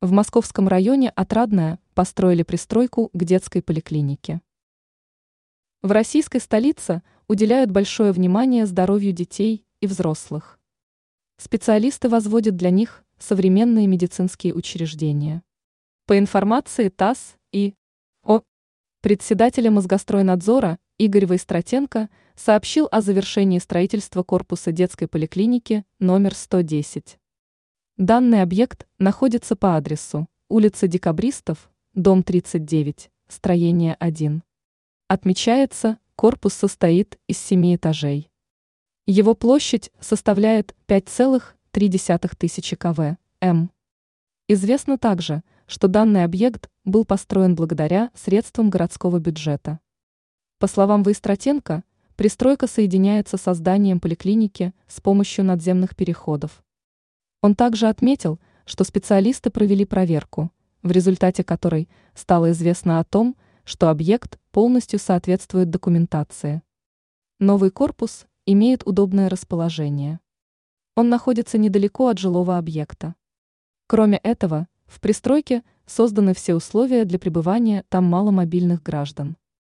В московском районе Отрадное построили пристройку к детской поликлинике. В российской столице уделяют большое внимание здоровью детей и взрослых. Специалисты возводят для них современные медицинские учреждения. По информации ТАСС и О. Председателя Мозгостройнадзора Игорь Войстратенко сообщил о завершении строительства корпуса детской поликлиники номер 110. Данный объект находится по адресу улица Декабристов, дом 39, строение 1. Отмечается, корпус состоит из семи этажей. Его площадь составляет 5,3 тысячи кв. м. Известно также, что данный объект был построен благодаря средствам городского бюджета. По словам Войстратенко, пристройка соединяется со зданием поликлиники с помощью надземных переходов. Он также отметил, что специалисты провели проверку, в результате которой стало известно о том, что объект полностью соответствует документации. Новый корпус имеет удобное расположение. Он находится недалеко от жилого объекта. Кроме этого, в пристройке созданы все условия для пребывания там маломобильных граждан.